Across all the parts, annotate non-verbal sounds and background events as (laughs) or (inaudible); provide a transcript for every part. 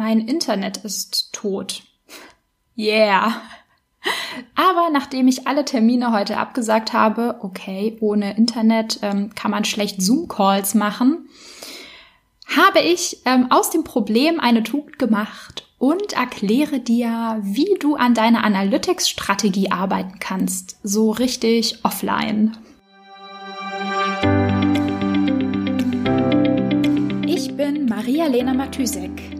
mein Internet ist tot. Yeah. Aber nachdem ich alle Termine heute abgesagt habe, okay, ohne Internet ähm, kann man schlecht Zoom-Calls machen, habe ich ähm, aus dem Problem eine Tugend gemacht und erkläre dir, wie du an deiner Analytics-Strategie arbeiten kannst, so richtig offline. Ich bin Maria-Lena Matysek,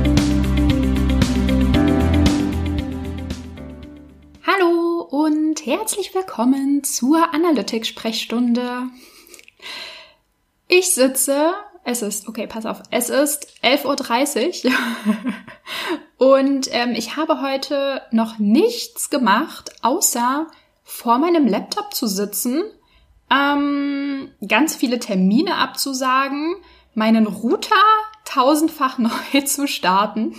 Herzlich willkommen zur Analytics-Sprechstunde. Ich sitze es ist, okay, pass auf, es ist 11.30 Uhr (laughs) und ähm, ich habe heute noch nichts gemacht, außer vor meinem Laptop zu sitzen, ähm, ganz viele Termine abzusagen, meinen Router tausendfach (laughs) neu zu starten.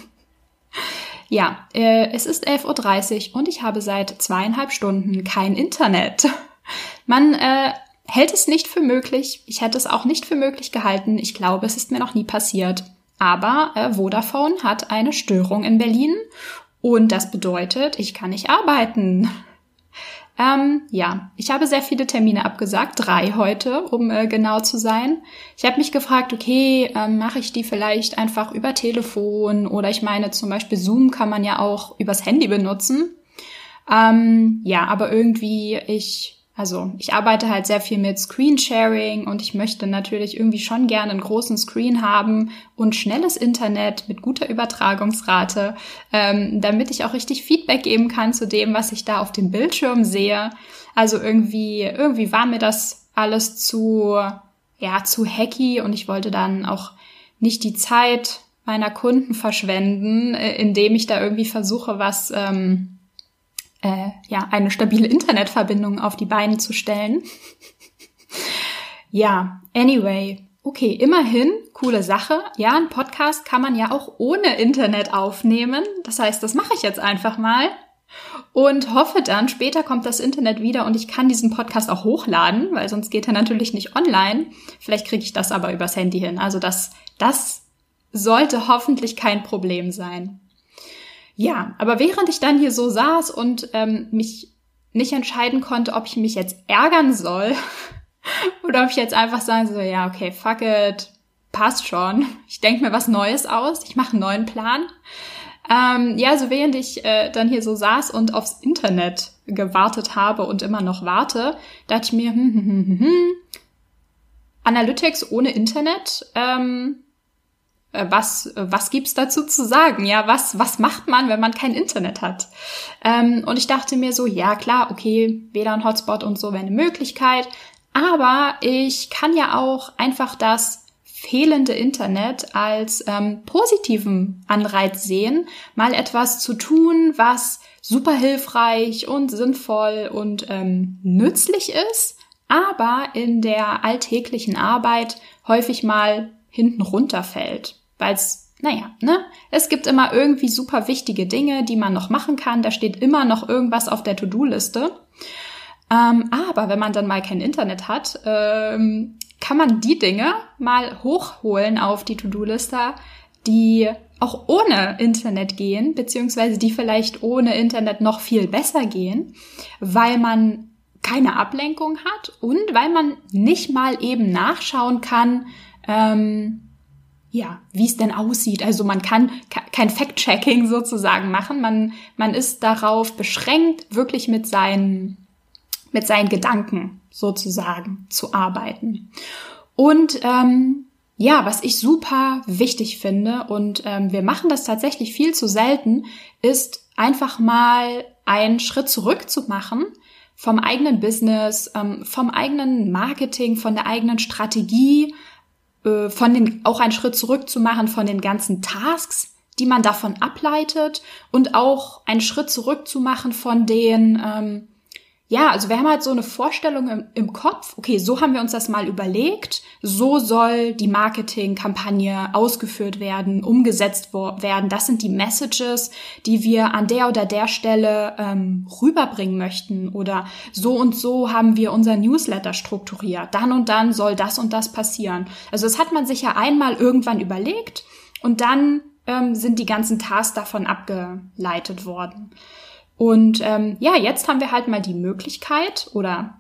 Ja, äh, es ist 11.30 Uhr und ich habe seit zweieinhalb Stunden kein Internet. (laughs) Man äh, hält es nicht für möglich. Ich hätte es auch nicht für möglich gehalten. Ich glaube, es ist mir noch nie passiert. Aber äh, Vodafone hat eine Störung in Berlin und das bedeutet, ich kann nicht arbeiten. Ähm, ja, ich habe sehr viele Termine abgesagt, drei heute, um äh, genau zu sein. Ich habe mich gefragt, okay, ähm, mache ich die vielleicht einfach über Telefon oder ich meine zum Beispiel Zoom kann man ja auch übers Handy benutzen. Ähm, ja, aber irgendwie ich also ich arbeite halt sehr viel mit Screensharing und ich möchte natürlich irgendwie schon gerne einen großen Screen haben und schnelles Internet mit guter Übertragungsrate, ähm, damit ich auch richtig Feedback geben kann zu dem, was ich da auf dem Bildschirm sehe. Also irgendwie, irgendwie war mir das alles zu, ja, zu hacky und ich wollte dann auch nicht die Zeit meiner Kunden verschwenden, äh, indem ich da irgendwie versuche, was ähm, äh, ja, eine stabile Internetverbindung auf die Beine zu stellen. ja, anyway. Okay, immerhin, coole Sache. Ja, ein Podcast kann man ja auch ohne Internet aufnehmen. Das heißt, das mache ich jetzt einfach mal und hoffe dann, später kommt das Internet wieder und ich kann diesen Podcast auch hochladen, weil sonst geht er natürlich nicht online. Vielleicht kriege ich das aber übers Handy hin. Also das, das sollte hoffentlich kein Problem sein. Ja, aber während ich dann hier so saß und ähm, mich nicht entscheiden konnte, ob ich mich jetzt ärgern soll (laughs) oder ob ich jetzt einfach sagen soll, ja, okay, fuck it, passt schon. Ich denke mir was Neues aus, ich mache einen neuen Plan. Ähm, ja, so während ich äh, dann hier so saß und aufs Internet gewartet habe und immer noch warte, dachte ich mir, hm, hm, hm, hm, hm Analytics ohne Internet, ähm, äh, was, äh, was gibt's dazu zu sagen? Ja, was, was macht man, wenn man kein Internet hat? Ähm, und ich dachte mir so, ja klar, okay, WLAN-Hotspot und so wäre eine Möglichkeit, aber ich kann ja auch einfach das fehlende Internet als ähm, positiven Anreiz sehen, mal etwas zu tun, was super hilfreich und sinnvoll und ähm, nützlich ist, aber in der alltäglichen Arbeit häufig mal hinten runterfällt weil es, naja, ne, es gibt immer irgendwie super wichtige Dinge, die man noch machen kann. Da steht immer noch irgendwas auf der To-Do-Liste. Ähm, aber wenn man dann mal kein Internet hat, ähm, kann man die Dinge mal hochholen auf die To-Do-Liste, die auch ohne Internet gehen, beziehungsweise die vielleicht ohne Internet noch viel besser gehen, weil man keine Ablenkung hat und weil man nicht mal eben nachschauen kann, ähm, ja, wie es denn aussieht. Also man kann kein Fact-Checking (laughs) sozusagen machen. Man, man ist darauf beschränkt, wirklich mit seinen, mit seinen Gedanken sozusagen zu arbeiten. Und ähm, ja, was ich super wichtig finde, und ähm, wir machen das tatsächlich viel zu selten, ist einfach mal einen Schritt zurück zu machen vom eigenen Business, ähm, vom eigenen Marketing, von der eigenen Strategie, äh, von den, auch einen Schritt zurück zu machen von den ganzen Tasks, die man davon ableitet und auch einen Schritt zurück zu machen von den, ähm, ja, also wir haben halt so eine Vorstellung im, im, Kopf, okay, so haben wir uns das mal überlegt, so soll die Marketingkampagne ausgeführt werden, umgesetzt werden. Das sind die Messages, die wir an der oder der Stelle ähm, rüberbringen möchten. Oder so und so haben wir unser Newsletter strukturiert. Dann und dann soll das und das passieren. Also das hat man sich ja einmal irgendwann überlegt und dann ähm, sind die ganzen Tasks davon abgeleitet worden. Und ähm, ja, jetzt haben wir halt mal die Möglichkeit oder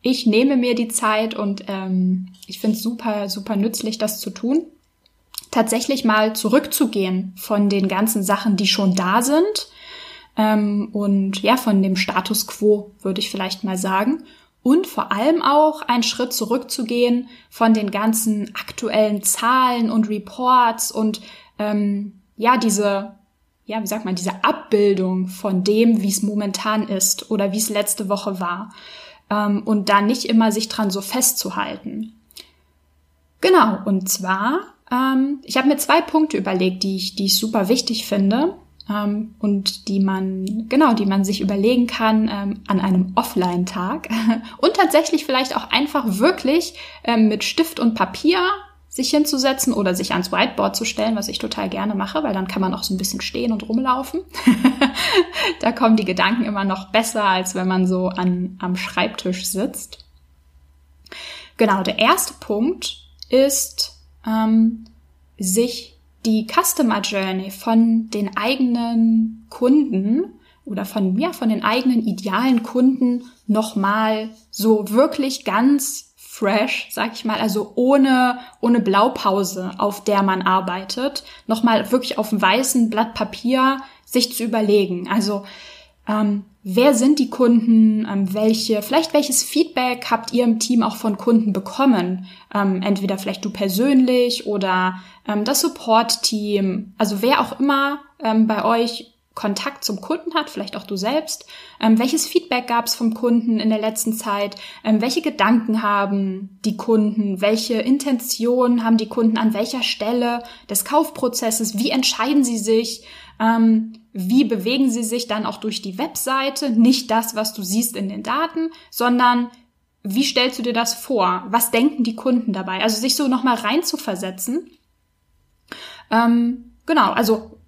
ich nehme mir die Zeit und ähm, ich finde es super, super nützlich, das zu tun, tatsächlich mal zurückzugehen von den ganzen Sachen, die schon da sind ähm, und ja, von dem Status quo, würde ich vielleicht mal sagen. Und vor allem auch einen Schritt zurückzugehen von den ganzen aktuellen Zahlen und Reports und ähm, ja, diese ja, wie sagt man, diese Abbildung von dem, wie es momentan ist oder wie es letzte Woche war. Ähm, und da nicht immer sich dran so festzuhalten. Genau, und zwar, ähm, ich habe mir zwei Punkte überlegt, die ich, die ich super wichtig finde ähm, und die man, genau, die man sich überlegen kann ähm, an einem Offline-Tag (laughs) und tatsächlich vielleicht auch einfach wirklich ähm, mit Stift und Papier sich hinzusetzen oder sich ans Whiteboard zu stellen, was ich total gerne mache, weil dann kann man auch so ein bisschen stehen und rumlaufen. (laughs) da kommen die Gedanken immer noch besser, als wenn man so an, am Schreibtisch sitzt. Genau, der erste Punkt ist, ähm, sich die Customer Journey von den eigenen Kunden oder von, ja, von den eigenen idealen Kunden nochmal so wirklich ganz fresh, sag ich mal, also ohne, ohne Blaupause, auf der man arbeitet, nochmal wirklich auf einem weißen Blatt Papier sich zu überlegen. Also, ähm, wer sind die Kunden, ähm, welche, vielleicht welches Feedback habt ihr im Team auch von Kunden bekommen? Ähm, entweder vielleicht du persönlich oder ähm, das Support-Team, also wer auch immer ähm, bei euch Kontakt zum Kunden hat, vielleicht auch du selbst. Ähm, welches Feedback gab es vom Kunden in der letzten Zeit? Ähm, welche Gedanken haben die Kunden? Welche Intention haben die Kunden an welcher Stelle des Kaufprozesses? Wie entscheiden sie sich? Ähm, wie bewegen sie sich dann auch durch die Webseite? Nicht das, was du siehst in den Daten, sondern wie stellst du dir das vor? Was denken die Kunden dabei? Also sich so nochmal rein zu versetzen. Ähm, genau, also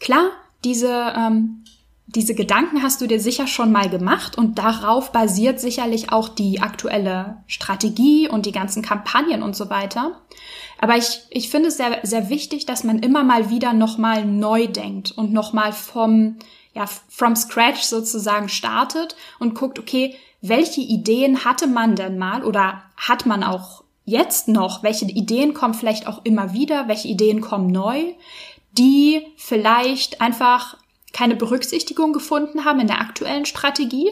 Klar, diese, ähm, diese Gedanken hast du dir sicher schon mal gemacht und darauf basiert sicherlich auch die aktuelle Strategie und die ganzen Kampagnen und so weiter. Aber ich, ich finde es sehr, sehr wichtig, dass man immer mal wieder nochmal neu denkt und nochmal vom, ja, from scratch sozusagen startet und guckt, okay, welche Ideen hatte man denn mal oder hat man auch jetzt noch? Welche Ideen kommen vielleicht auch immer wieder? Welche Ideen kommen neu? Die vielleicht einfach keine Berücksichtigung gefunden haben in der aktuellen Strategie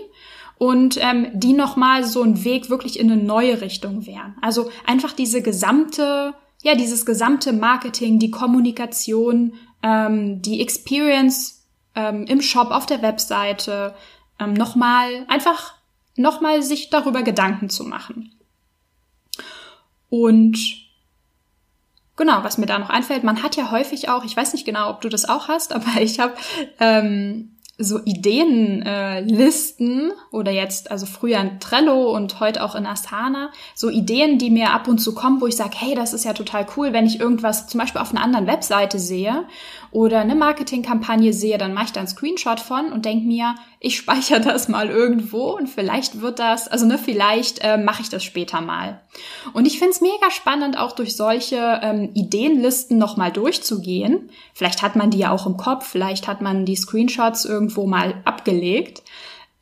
und ähm, die nochmal so ein Weg wirklich in eine neue Richtung wären. Also einfach diese gesamte, ja, dieses gesamte Marketing, die Kommunikation, ähm, die Experience ähm, im Shop, auf der Webseite, ähm, nochmal, einfach nochmal sich darüber Gedanken zu machen. Und Genau, was mir da noch einfällt, man hat ja häufig auch, ich weiß nicht genau, ob du das auch hast, (laughs) aber ich habe ähm, so Ideenlisten äh, oder jetzt, also früher in Trello und heute auch in Asana, so Ideen, die mir ab und zu kommen, wo ich sage, hey, das ist ja total cool, wenn ich irgendwas zum Beispiel auf einer anderen Webseite sehe oder eine Marketingkampagne sehe, dann mache ich da einen Screenshot von und denke mir, ich speichere das mal irgendwo und vielleicht wird das, also ne, vielleicht äh, mache ich das später mal. Und ich finde es mega spannend, auch durch solche ähm, Ideenlisten nochmal durchzugehen. Vielleicht hat man die ja auch im Kopf, vielleicht hat man die Screenshots irgendwo mal abgelegt.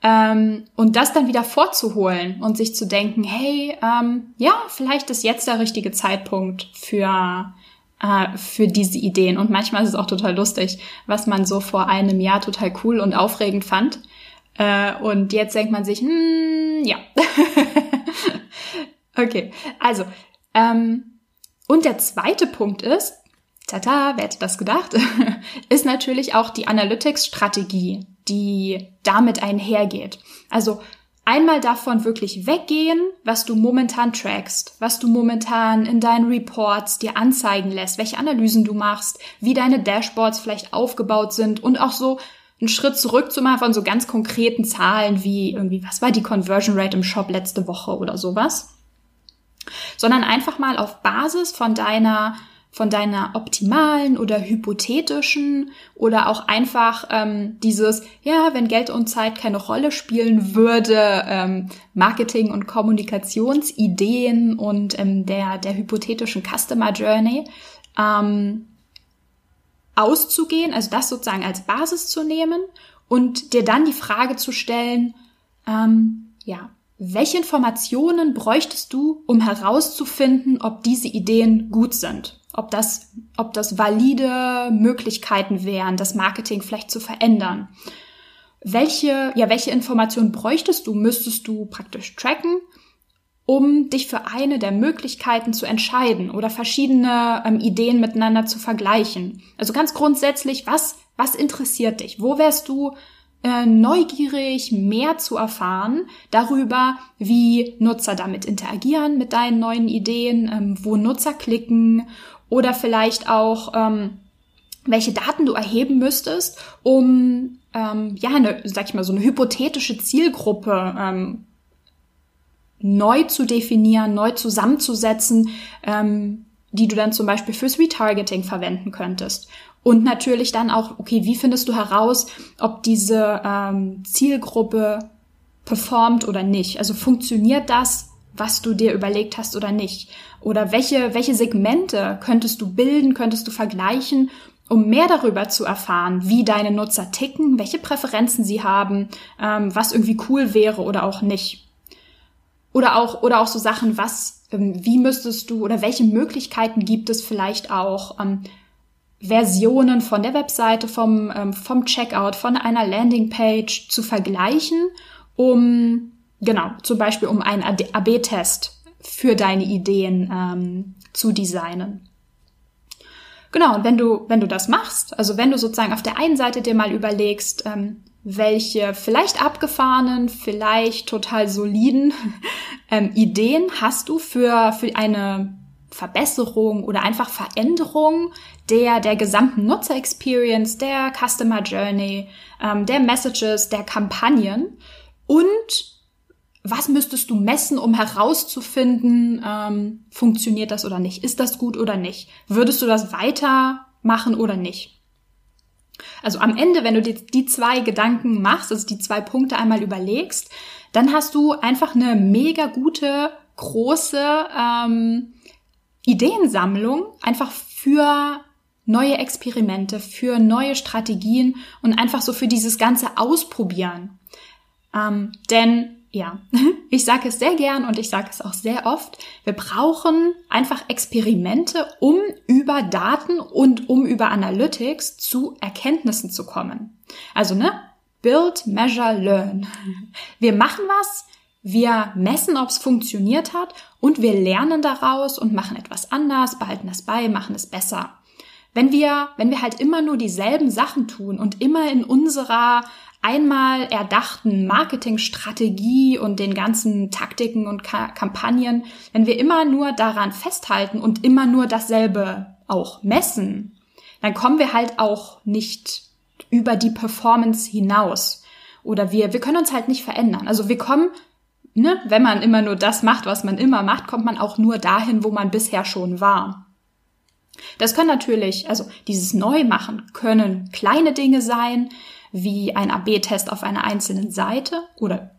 Ähm, und das dann wieder vorzuholen und sich zu denken, hey, ähm, ja, vielleicht ist jetzt der richtige Zeitpunkt für äh, für diese Ideen. Und manchmal ist es auch total lustig, was man so vor einem Jahr total cool und aufregend fand. Äh, und jetzt denkt man sich, hm, ja. (laughs) okay, also, ähm, und der zweite Punkt ist, tata, wer hätte das gedacht, (laughs) ist natürlich auch die Analytics-Strategie, die damit einhergeht. Also einmal davon wirklich weggehen, was du momentan trackst, was du momentan in deinen Reports dir anzeigen lässt, welche Analysen du machst, wie deine Dashboards vielleicht aufgebaut sind und auch so einen Schritt zurück zu machen von so ganz konkreten Zahlen wie irgendwie, was war die Conversion Rate im Shop letzte Woche oder sowas, sondern einfach mal auf Basis von deiner von deiner optimalen oder hypothetischen oder auch einfach ähm, dieses, ja, wenn Geld und Zeit keine Rolle spielen würde, ähm, Marketing- und Kommunikationsideen und ähm, der, der hypothetischen Customer Journey ähm, auszugehen, also das sozusagen als Basis zu nehmen und dir dann die Frage zu stellen, ähm, ja, welche Informationen bräuchtest du, um herauszufinden, ob diese Ideen gut sind? Ob das, ob das valide Möglichkeiten wären, das Marketing vielleicht zu verändern? Welche, ja, welche Informationen bräuchtest du, müsstest du praktisch tracken, um dich für eine der Möglichkeiten zu entscheiden oder verschiedene ähm, Ideen miteinander zu vergleichen? Also ganz grundsätzlich, was, was interessiert dich? Wo wärst du äh, neugierig, mehr zu erfahren darüber, wie Nutzer damit interagieren mit deinen neuen Ideen, ähm, wo Nutzer klicken oder vielleicht auch, ähm, welche Daten du erheben müsstest, um ähm, ja, eine, sag ich mal, so eine hypothetische Zielgruppe ähm, neu zu definieren, neu zusammenzusetzen, ähm, die du dann zum Beispiel fürs Retargeting verwenden könntest. Und natürlich dann auch, okay, wie findest du heraus, ob diese ähm, Zielgruppe performt oder nicht? Also funktioniert das, was du dir überlegt hast oder nicht? Oder welche, welche Segmente könntest du bilden, könntest du vergleichen, um mehr darüber zu erfahren, wie deine Nutzer ticken, welche Präferenzen sie haben, ähm, was irgendwie cool wäre oder auch nicht. Oder auch, oder auch so Sachen, was, ähm, wie müsstest du oder welche Möglichkeiten gibt es vielleicht auch, ähm, Versionen von der Webseite, vom, ähm, vom Checkout, von einer Landingpage zu vergleichen, um, genau, zum Beispiel um einen AB-Test für deine Ideen ähm, zu designen. Genau, und wenn du, wenn du das machst, also wenn du sozusagen auf der einen Seite dir mal überlegst, ähm, welche vielleicht abgefahrenen, vielleicht total soliden (laughs) ähm, Ideen hast du für, für eine Verbesserung oder einfach Veränderung der, der gesamten Nutzer-Experience, der Customer Journey, ähm, der Messages, der Kampagnen und was müsstest du messen, um herauszufinden, ähm, funktioniert das oder nicht? Ist das gut oder nicht? Würdest du das weitermachen oder nicht? Also am Ende, wenn du die, die zwei Gedanken machst, also die zwei Punkte einmal überlegst, dann hast du einfach eine mega gute, große ähm, Ideensammlung einfach für neue Experimente, für neue Strategien und einfach so für dieses ganze Ausprobieren. Ähm, denn ja, (laughs) ich sage es sehr gern und ich sage es auch sehr oft, wir brauchen einfach Experimente, um über Daten und um über Analytics zu Erkenntnissen zu kommen. Also, ne? Build, measure, learn. Wir machen was, wir messen, ob es funktioniert hat und wir lernen daraus und machen etwas anders, behalten es bei, machen es besser. Wenn wir, wenn wir halt immer nur dieselben Sachen tun und immer in unserer einmal erdachten Marketingstrategie und den ganzen Taktiken und Ka Kampagnen, wenn wir immer nur daran festhalten und immer nur dasselbe auch messen, dann kommen wir halt auch nicht über die Performance hinaus. Oder wir, wir können uns halt nicht verändern. Also wir kommen ne, wenn man immer nur das macht, was man immer macht, kommt man auch nur dahin, wo man bisher schon war. Das können natürlich, also dieses Neumachen können kleine Dinge sein, wie ein AB-Test auf einer einzelnen Seite oder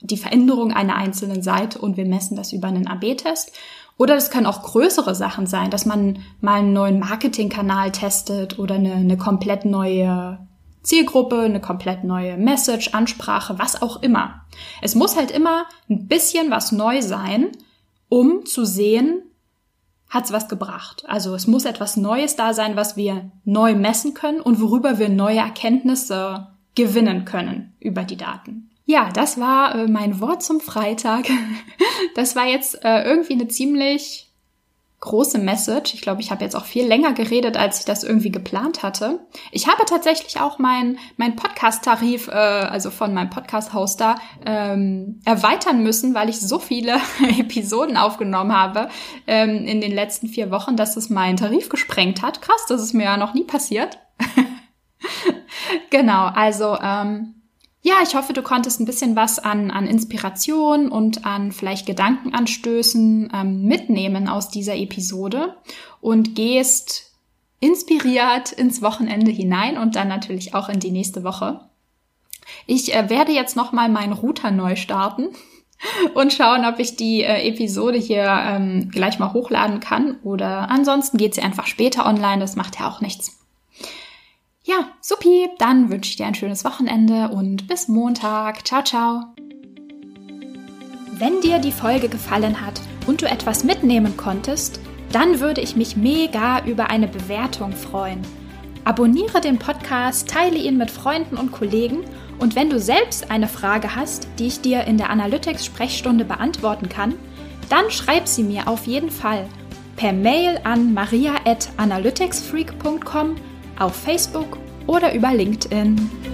die Veränderung einer einzelnen Seite und wir messen das über einen AB-Test. Oder es können auch größere Sachen sein, dass man mal einen neuen Marketingkanal testet oder eine, eine komplett neue Zielgruppe, eine komplett neue Message, Ansprache, was auch immer. Es muss halt immer ein bisschen was neu sein, um zu sehen, hat's was gebracht. Also es muss etwas Neues da sein, was wir neu messen können und worüber wir neue Erkenntnisse gewinnen können über die Daten. Ja, das war äh, mein Wort zum Freitag. (laughs) Das war jetzt äh, irgendwie eine ziemlich große Message. Ich glaube, ich habe jetzt auch viel länger geredet, als ich das irgendwie geplant hatte. Ich habe tatsächlich auch mein, mein Podcast-Tarif, äh, also von meinem Podcast-Hoster, ähm, erweitern müssen, weil ich so viele (laughs) Episoden aufgenommen habe ähm, in den letzten vier Wochen, dass es meinen Tarif gesprengt hat. Krass, das ist mir ja noch nie passiert. (laughs) genau, also ähm, ja, ich hoffe, du konntest ein bisschen was an, an Inspiration und an vielleicht Gedankenanstößen ähm, mitnehmen aus dieser Episode und gehst inspiriert ins Wochenende hinein und dann natürlich auch in die nächste Woche. Ich äh, werde jetzt nochmal meinen Router neu starten (laughs) und schauen, ob ich die äh, Episode hier ähm, gleich mal hochladen kann oder ansonsten geht sie einfach später online, das macht ja auch nichts. Supi, dann wünsche ich dir ein schönes Wochenende und bis Montag. Ciao, ciao. Wenn dir die Folge gefallen hat und du etwas mitnehmen konntest, dann würde ich mich mega über eine Bewertung freuen. Abonniere den Podcast, teile ihn mit Freunden und Kollegen und wenn du selbst eine Frage hast, die ich dir in der Analytics-Sprechstunde beantworten kann, dann schreib sie mir auf jeden Fall per Mail an maria.analyticsfreak.com, auf Facebook oder über LinkedIn.